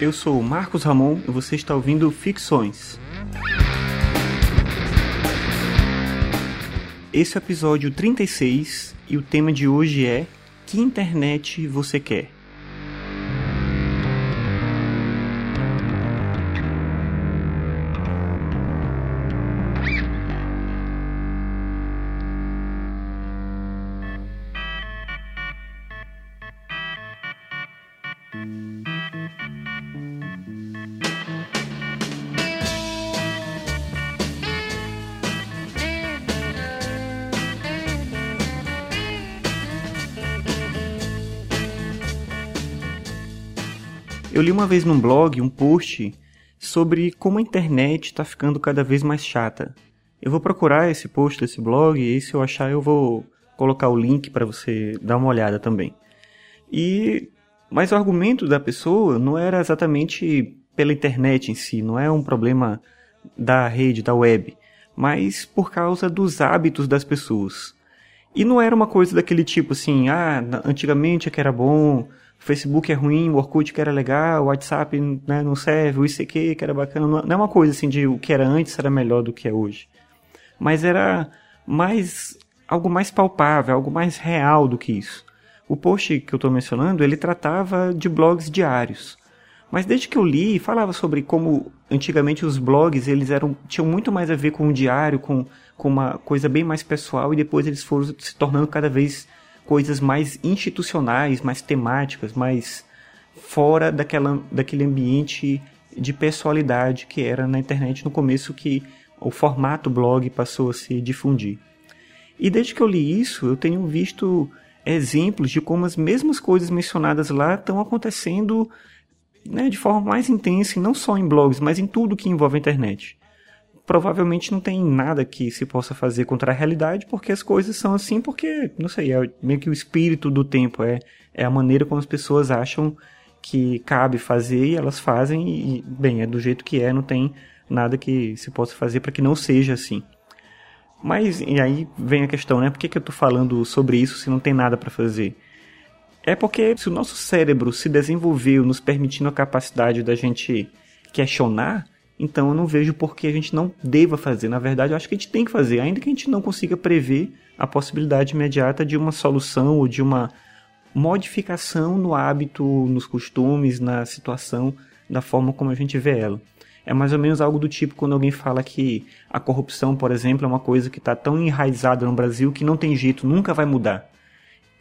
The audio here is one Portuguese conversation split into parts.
Eu sou Marcos Ramon e você está ouvindo Ficções. Esse é o episódio 36 e o tema de hoje é Que internet você quer? Eu li uma vez num blog um post sobre como a internet está ficando cada vez mais chata. Eu vou procurar esse post desse blog e se eu achar eu vou colocar o link para você dar uma olhada também. E mas o argumento da pessoa não era exatamente pela internet em si, não é um problema da rede, da web, mas por causa dos hábitos das pessoas. E não era uma coisa daquele tipo assim, ah, antigamente é que era bom, Facebook é ruim, o Orkut que era legal, o WhatsApp né, não serve, o ICQ que era bacana. Não é uma coisa assim de o que era antes era melhor do que é hoje. Mas era mais algo mais palpável, algo mais real do que isso. O post que eu estou mencionando, ele tratava de blogs diários. Mas desde que eu li, falava sobre como antigamente os blogs eles eram tinham muito mais a ver com o diário, com, com uma coisa bem mais pessoal, e depois eles foram se tornando cada vez coisas mais institucionais, mais temáticas, mais fora daquela, daquele ambiente de pessoalidade que era na internet no começo que o formato blog passou a se difundir. E desde que eu li isso, eu tenho visto exemplos de como as mesmas coisas mencionadas lá estão acontecendo né, de forma mais intensa, e não só em blogs, mas em tudo que envolve a internet provavelmente não tem nada que se possa fazer contra a realidade, porque as coisas são assim, porque, não sei, é meio que o espírito do tempo, é, é a maneira como as pessoas acham que cabe fazer e elas fazem, e, bem, é do jeito que é, não tem nada que se possa fazer para que não seja assim. Mas, e aí vem a questão, né? Por que, que eu estou falando sobre isso se não tem nada para fazer? É porque se o nosso cérebro se desenvolveu nos permitindo a capacidade da gente questionar, então eu não vejo por que a gente não deva fazer. Na verdade, eu acho que a gente tem que fazer, ainda que a gente não consiga prever a possibilidade imediata de uma solução ou de uma modificação no hábito, nos costumes, na situação, da forma como a gente vê ela. É mais ou menos algo do tipo quando alguém fala que a corrupção, por exemplo, é uma coisa que está tão enraizada no Brasil que não tem jeito, nunca vai mudar.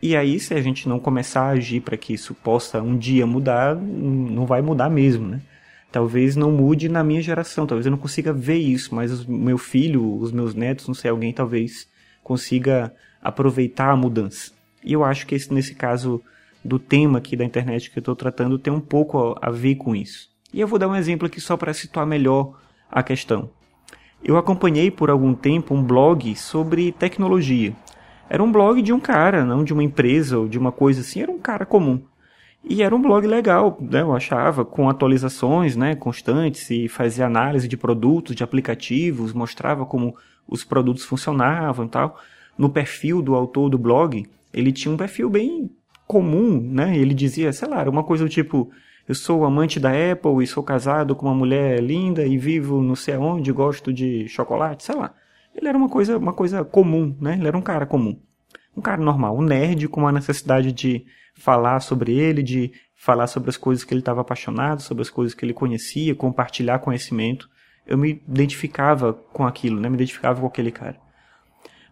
E aí, se a gente não começar a agir para que isso possa um dia mudar, não vai mudar mesmo, né? talvez não mude na minha geração, talvez eu não consiga ver isso, mas o meu filho, os meus netos, não sei, alguém talvez consiga aproveitar a mudança. E eu acho que esse, nesse caso do tema aqui da internet que eu estou tratando tem um pouco a ver com isso. E eu vou dar um exemplo aqui só para situar melhor a questão. Eu acompanhei por algum tempo um blog sobre tecnologia. Era um blog de um cara, não de uma empresa ou de uma coisa assim, era um cara comum. E era um blog legal, né, eu achava, com atualizações né, constantes e fazia análise de produtos, de aplicativos, mostrava como os produtos funcionavam e tal. No perfil do autor do blog, ele tinha um perfil bem comum, né? Ele dizia, sei lá, uma coisa do tipo, eu sou amante da Apple e sou casado com uma mulher linda e vivo não sei aonde, gosto de chocolate, sei lá. Ele era uma coisa, uma coisa comum, né? Ele era um cara comum. Um cara normal, um nerd com uma necessidade de falar sobre ele, de falar sobre as coisas que ele estava apaixonado, sobre as coisas que ele conhecia, compartilhar conhecimento. Eu me identificava com aquilo, né? Me identificava com aquele cara.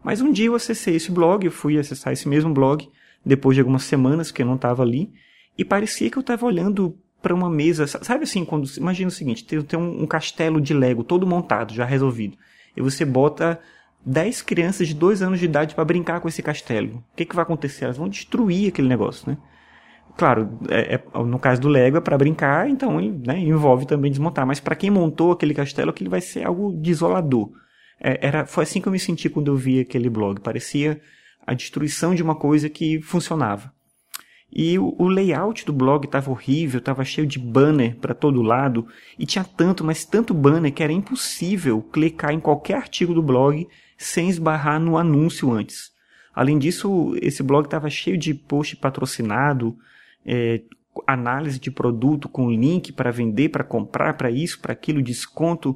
Mas um dia eu acessei esse blog, eu fui acessar esse mesmo blog depois de algumas semanas que eu não estava ali e parecia que eu estava olhando para uma mesa, sabe assim, quando imagina o seguinte, tem, tem um, um castelo de Lego todo montado, já resolvido. E você bota 10 crianças de 2 anos de idade para brincar com esse castelo. O que, que vai acontecer? Elas vão destruir aquele negócio, né? Claro, é, é, no caso do Lego é para brincar, então né, envolve também desmontar. Mas para quem montou aquele castelo, aquilo vai ser algo desolador. É, era, foi assim que eu me senti quando eu vi aquele blog. Parecia a destruição de uma coisa que funcionava. E o, o layout do blog estava horrível, estava cheio de banner para todo lado, e tinha tanto, mas tanto banner que era impossível clicar em qualquer artigo do blog sem esbarrar no anúncio antes. Além disso, esse blog estava cheio de post patrocinado, é, análise de produto com link para vender, para comprar, para isso, para aquilo, desconto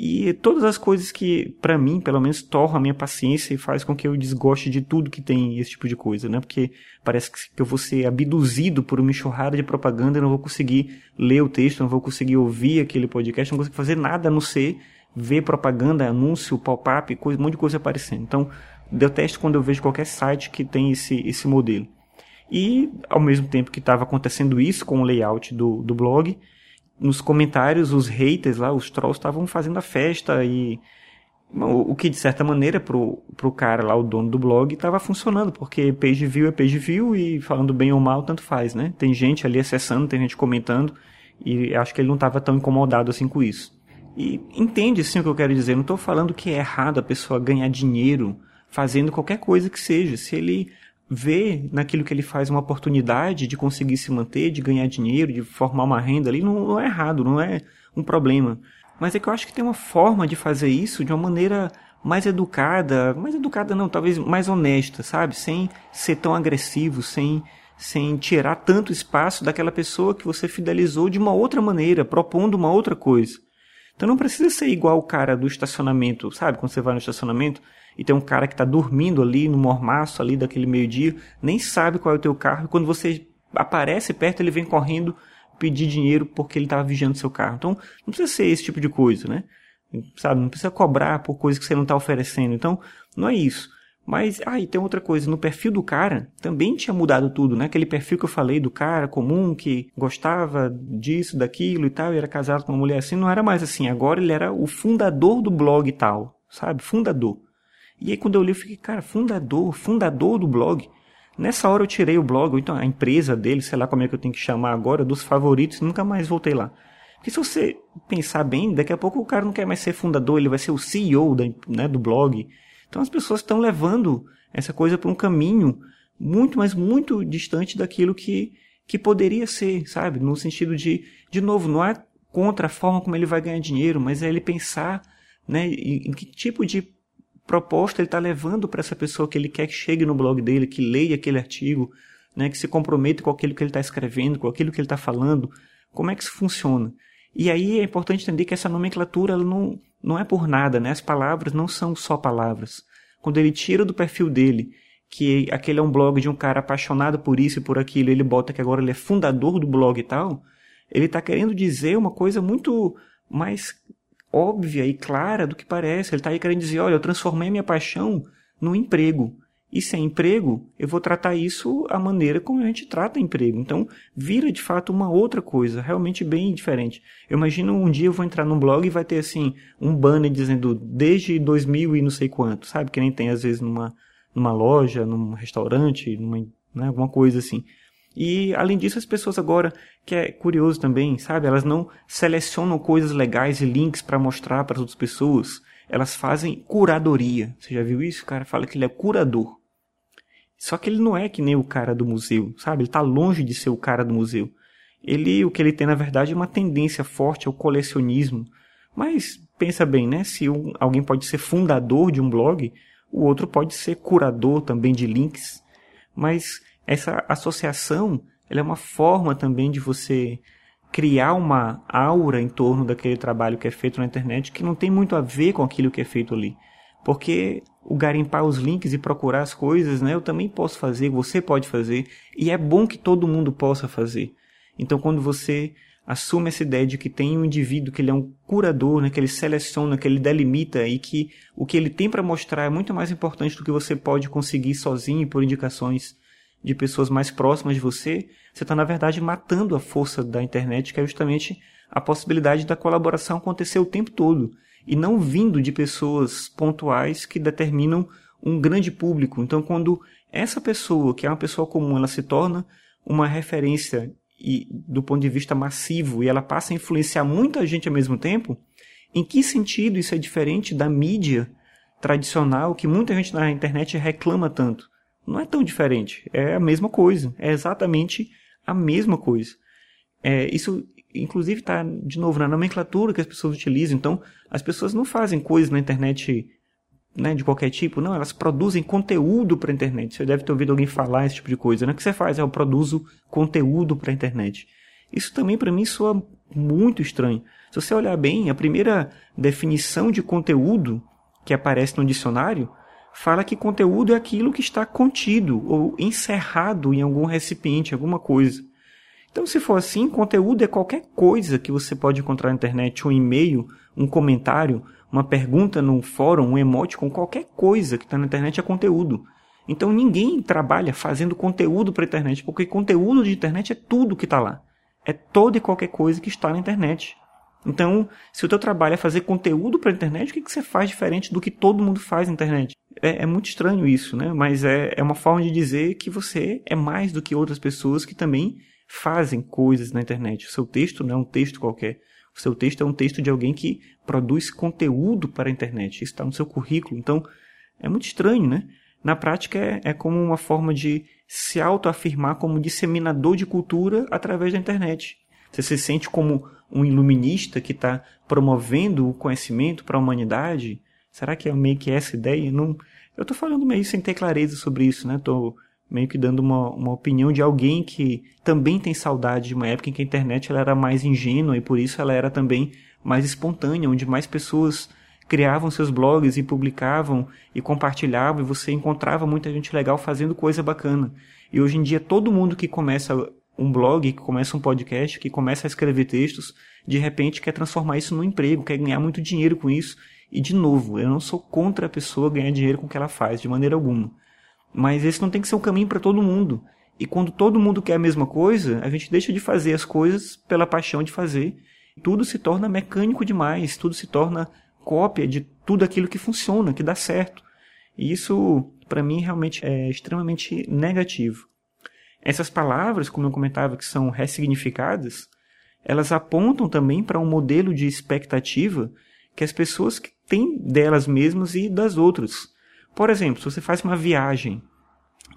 e todas as coisas que, para mim, pelo menos, torram a minha paciência e faz com que eu desgoste de tudo que tem esse tipo de coisa, né? Porque parece que eu vou ser abduzido por uma enxurrada de propaganda e não vou conseguir ler o texto, não vou conseguir ouvir aquele podcast, não consigo fazer nada a não ser ver propaganda, anúncio, pop-up, coisa, um monte de coisa aparecendo. Então, detesto quando eu vejo qualquer site que tem esse, esse modelo. E, ao mesmo tempo que estava acontecendo isso com o layout do, do blog, nos comentários, os haters lá, os trolls, estavam fazendo a festa e. O, que, de certa maneira, pro, pro cara lá, o dono do blog, estava funcionando, porque page view é page view e falando bem ou mal, tanto faz, né? Tem gente ali acessando, tem gente comentando, e acho que ele não estava tão incomodado assim com isso. E entende sim o que eu quero dizer, não estou falando que é errado a pessoa ganhar dinheiro fazendo qualquer coisa que seja. Se ele vê naquilo que ele faz uma oportunidade de conseguir se manter, de ganhar dinheiro, de formar uma renda ali, não, não é errado, não é um problema. Mas é que eu acho que tem uma forma de fazer isso de uma maneira mais educada, mais educada não, talvez mais honesta, sabe? Sem ser tão agressivo, sem sem tirar tanto espaço daquela pessoa que você fidelizou de uma outra maneira, propondo uma outra coisa. Então não precisa ser igual o cara do estacionamento, sabe? Quando você vai no estacionamento, e tem um cara que está dormindo ali no mormaço ali daquele meio-dia, nem sabe qual é o teu carro, e quando você aparece perto, ele vem correndo pedir dinheiro porque ele estava vigiando seu carro. Então, não precisa ser esse tipo de coisa, né? Sabe, não precisa cobrar por coisas que você não está oferecendo. Então, não é isso. Mas, ah, e tem outra coisa, no perfil do cara também tinha mudado tudo, né? Aquele perfil que eu falei do cara comum que gostava disso, daquilo e tal, e era casado com uma mulher assim, não era mais assim. Agora ele era o fundador do blog e tal, sabe? Fundador. E aí quando eu li, eu fiquei, cara, fundador, fundador do blog. Nessa hora eu tirei o blog, então a empresa dele, sei lá como é que eu tenho que chamar agora, dos favoritos, nunca mais voltei lá. Porque se você pensar bem, daqui a pouco o cara não quer mais ser fundador, ele vai ser o CEO da, né, do blog. Então as pessoas estão levando essa coisa para um caminho muito, mas muito distante daquilo que, que poderia ser, sabe? No sentido de, de novo, não é contra a forma como ele vai ganhar dinheiro, mas é ele pensar né, em, em que tipo de proposta ele está levando para essa pessoa que ele quer que chegue no blog dele, que leia aquele artigo, né, que se comprometa com aquilo que ele está escrevendo, com aquilo que ele está falando, como é que isso funciona. E aí é importante entender que essa nomenclatura ela não, não é por nada, né? as palavras não são só palavras. Quando ele tira do perfil dele que aquele é um blog de um cara apaixonado por isso e por aquilo, ele bota que agora ele é fundador do blog e tal, ele está querendo dizer uma coisa muito mais óbvia e clara do que parece. Ele está aí querendo dizer: olha, eu transformei minha paixão no emprego. E sem emprego, eu vou tratar isso a maneira como a gente trata emprego. Então, vira de fato uma outra coisa, realmente bem diferente. Eu imagino um dia eu vou entrar num blog e vai ter assim, um banner dizendo desde 2000 e não sei quanto, sabe? Que nem tem às vezes numa, numa loja, num restaurante, numa, né, alguma coisa assim. E além disso, as pessoas agora, que é curioso também, sabe? Elas não selecionam coisas legais e links para mostrar para as outras pessoas. Elas fazem curadoria. Você já viu isso? O cara fala que ele é curador. Só que ele não é que nem o cara do museu, sabe? Ele está longe de ser o cara do museu. Ele, o que ele tem na verdade é uma tendência forte ao colecionismo. Mas pensa bem, né? Se um, alguém pode ser fundador de um blog, o outro pode ser curador também de links. Mas essa associação é uma forma também de você criar uma aura em torno daquele trabalho que é feito na internet que não tem muito a ver com aquilo que é feito ali. Porque o garimpar os links e procurar as coisas, né, eu também posso fazer, você pode fazer, e é bom que todo mundo possa fazer. Então, quando você assume essa ideia de que tem um indivíduo que ele é um curador, né, que ele seleciona, que ele delimita e que o que ele tem para mostrar é muito mais importante do que você pode conseguir sozinho por indicações de pessoas mais próximas de você, você está, na verdade, matando a força da internet, que é justamente a possibilidade da colaboração acontecer o tempo todo e não vindo de pessoas pontuais que determinam um grande público. Então, quando essa pessoa, que é uma pessoa comum, ela se torna uma referência e do ponto de vista massivo e ela passa a influenciar muita gente ao mesmo tempo, em que sentido isso é diferente da mídia tradicional que muita gente na internet reclama tanto? Não é tão diferente. É a mesma coisa. É exatamente a mesma coisa. É, isso, inclusive, está, de novo, na nomenclatura que as pessoas utilizam. Então, as pessoas não fazem coisas na internet né, de qualquer tipo, não, elas produzem conteúdo para a internet. Você deve ter ouvido alguém falar esse tipo de coisa, né? O que você faz? É, eu produzo conteúdo para a internet. Isso também para mim soa muito estranho. Se você olhar bem, a primeira definição de conteúdo que aparece no dicionário fala que conteúdo é aquilo que está contido ou encerrado em algum recipiente, alguma coisa. Então, se for assim, conteúdo é qualquer coisa que você pode encontrar na internet, um e-mail, um comentário, uma pergunta no fórum, um emote com qualquer coisa que está na internet é conteúdo. Então ninguém trabalha fazendo conteúdo para a internet, porque conteúdo de internet é tudo que está lá. É toda e qualquer coisa que está na internet. Então, se o teu trabalho é fazer conteúdo para a internet, o que, que você faz diferente do que todo mundo faz na internet? É, é muito estranho isso, né? Mas é, é uma forma de dizer que você é mais do que outras pessoas que também fazem coisas na internet. O seu texto não é um texto qualquer. O seu texto é um texto de alguém que produz conteúdo para a internet. Isso está no seu currículo. Então, é muito estranho, né? Na prática, é, é como uma forma de se autoafirmar como disseminador de cultura através da internet. Você se sente como um iluminista que está promovendo o conhecimento para a humanidade? Será que é meio que essa ideia? Não, eu estou falando meio sem ter clareza sobre isso, né? Estou meio que dando uma, uma opinião de alguém que também tem saudade de uma época em que a internet ela era mais ingênua e por isso ela era também mais espontânea, onde mais pessoas criavam seus blogs e publicavam e compartilhavam e você encontrava muita gente legal fazendo coisa bacana. E hoje em dia todo mundo que começa um blog, que começa um podcast, que começa a escrever textos, de repente quer transformar isso num emprego, quer ganhar muito dinheiro com isso. E de novo, eu não sou contra a pessoa ganhar dinheiro com o que ela faz, de maneira alguma. Mas esse não tem que ser um caminho para todo mundo. E quando todo mundo quer a mesma coisa, a gente deixa de fazer as coisas pela paixão de fazer. Tudo se torna mecânico demais, tudo se torna cópia de tudo aquilo que funciona, que dá certo. E isso, para mim, realmente é extremamente negativo. Essas palavras, como eu comentava, que são ressignificadas, elas apontam também para um modelo de expectativa que as pessoas têm delas mesmas e das outras. Por exemplo, se você faz uma viagem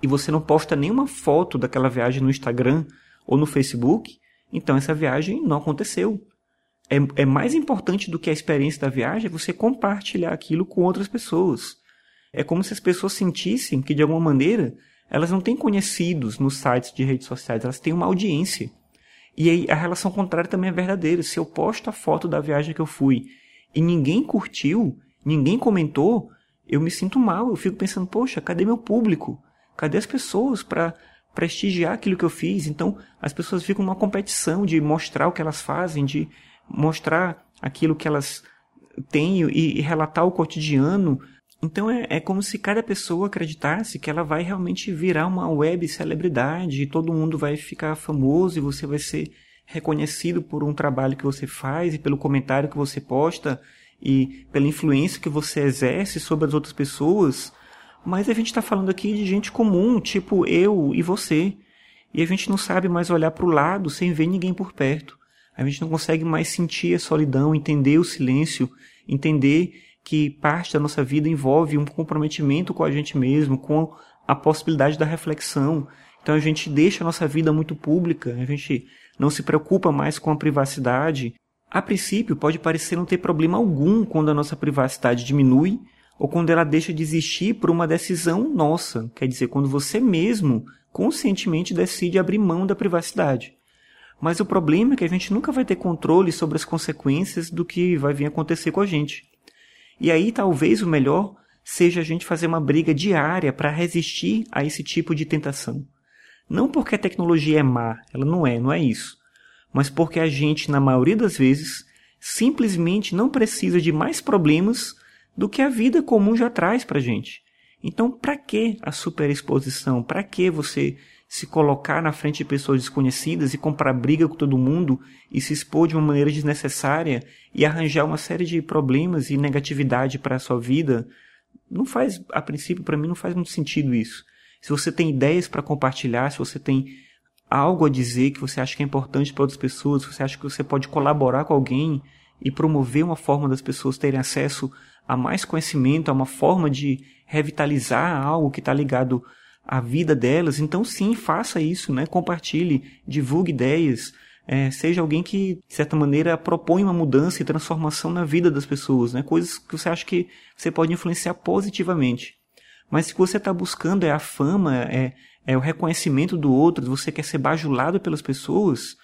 e você não posta nenhuma foto daquela viagem no Instagram ou no Facebook, então essa viagem não aconteceu. É, é mais importante do que a experiência da viagem você compartilhar aquilo com outras pessoas. É como se as pessoas sentissem que, de alguma maneira, elas não têm conhecidos nos sites de redes sociais, elas têm uma audiência. E aí a relação contrária também é verdadeira. Se eu posto a foto da viagem que eu fui e ninguém curtiu, ninguém comentou, eu me sinto mal, eu fico pensando, poxa, cadê meu público? Cadê as pessoas para prestigiar aquilo que eu fiz? Então, as pessoas ficam numa competição de mostrar o que elas fazem, de mostrar aquilo que elas têm e, e relatar o cotidiano. Então, é, é como se cada pessoa acreditasse que ela vai realmente virar uma web celebridade e todo mundo vai ficar famoso e você vai ser reconhecido por um trabalho que você faz e pelo comentário que você posta e pela influência que você exerce sobre as outras pessoas, mas a gente está falando aqui de gente comum, tipo eu e você. E a gente não sabe mais olhar para o lado sem ver ninguém por perto. A gente não consegue mais sentir a solidão, entender o silêncio, entender que parte da nossa vida envolve um comprometimento com a gente mesmo, com a possibilidade da reflexão. Então a gente deixa a nossa vida muito pública, a gente não se preocupa mais com a privacidade a princípio, pode parecer não ter problema algum quando a nossa privacidade diminui ou quando ela deixa de existir por uma decisão nossa, quer dizer, quando você mesmo conscientemente decide abrir mão da privacidade. Mas o problema é que a gente nunca vai ter controle sobre as consequências do que vai vir acontecer com a gente. E aí talvez o melhor seja a gente fazer uma briga diária para resistir a esse tipo de tentação. Não porque a tecnologia é má, ela não é, não é isso mas porque a gente, na maioria das vezes, simplesmente não precisa de mais problemas do que a vida comum já traz para gente. Então, para que a superexposição? Para que você se colocar na frente de pessoas desconhecidas e comprar briga com todo mundo e se expor de uma maneira desnecessária e arranjar uma série de problemas e negatividade para a sua vida? Não faz, a princípio, para mim, não faz muito sentido isso. Se você tem ideias para compartilhar, se você tem algo a dizer que você acha que é importante para outras pessoas, você acha que você pode colaborar com alguém e promover uma forma das pessoas terem acesso a mais conhecimento, a uma forma de revitalizar algo que está ligado à vida delas, então sim, faça isso, né? Compartilhe, divulgue ideias, é, seja alguém que, de certa maneira, propõe uma mudança e transformação na vida das pessoas, né? Coisas que você acha que você pode influenciar positivamente. Mas se você está buscando é a fama, é, é o reconhecimento do outro, você quer ser bajulado pelas pessoas,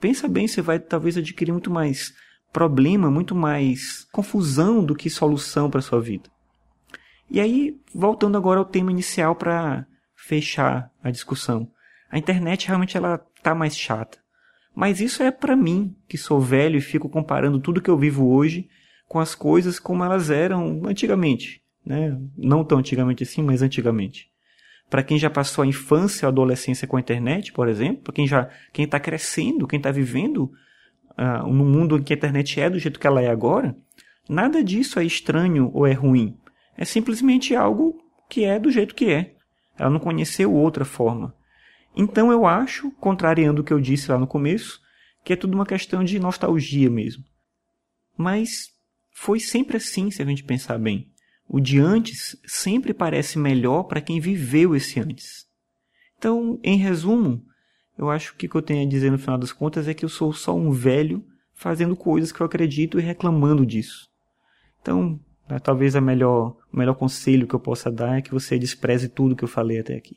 pensa bem, você vai talvez adquirir muito mais problema, muito mais confusão do que solução para sua vida. E aí, voltando agora ao tema inicial para fechar a discussão. A internet realmente ela tá mais chata. Mas isso é para mim, que sou velho e fico comparando tudo que eu vivo hoje com as coisas como elas eram antigamente, né? Não tão antigamente assim, mas antigamente. Para quem já passou a infância ou a adolescência com a internet, por exemplo, para quem já quem está crescendo, quem está vivendo uh, no mundo em que a internet é do jeito que ela é agora, nada disso é estranho ou é ruim. É simplesmente algo que é do jeito que é. Ela não conheceu outra forma. Então eu acho, contrariando o que eu disse lá no começo, que é tudo uma questão de nostalgia mesmo. Mas foi sempre assim, se a gente pensar bem. O de antes sempre parece melhor para quem viveu esse antes. Então, em resumo, eu acho que o que eu tenho a dizer no final das contas é que eu sou só um velho fazendo coisas que eu acredito e reclamando disso. Então, né, talvez a melhor, o melhor conselho que eu possa dar é que você despreze tudo que eu falei até aqui.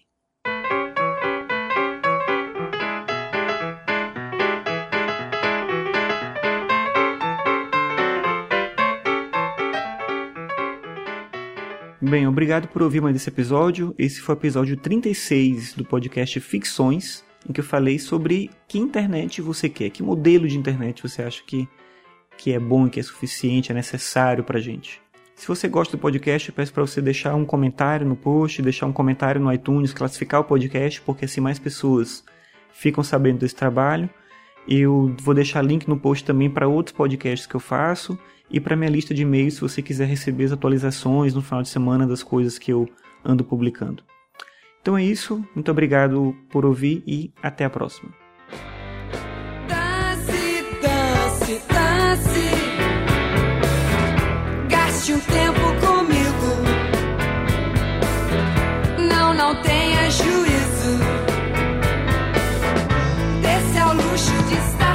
Bem, obrigado por ouvir mais esse episódio. Esse foi o episódio 36 do podcast Ficções, em que eu falei sobre que internet você quer, que modelo de internet você acha que, que é bom, que é suficiente, é necessário pra gente. Se você gosta do podcast, peço para você deixar um comentário no post, deixar um comentário no iTunes, classificar o podcast, porque assim mais pessoas ficam sabendo desse trabalho. Eu vou deixar link no post também para outros podcasts que eu faço e para minha lista de e-mails se você quiser receber as atualizações no final de semana das coisas que eu ando publicando. Então é isso, muito obrigado por ouvir e até a próxima. Não, tenha juízo. Desse ao luxo de estar.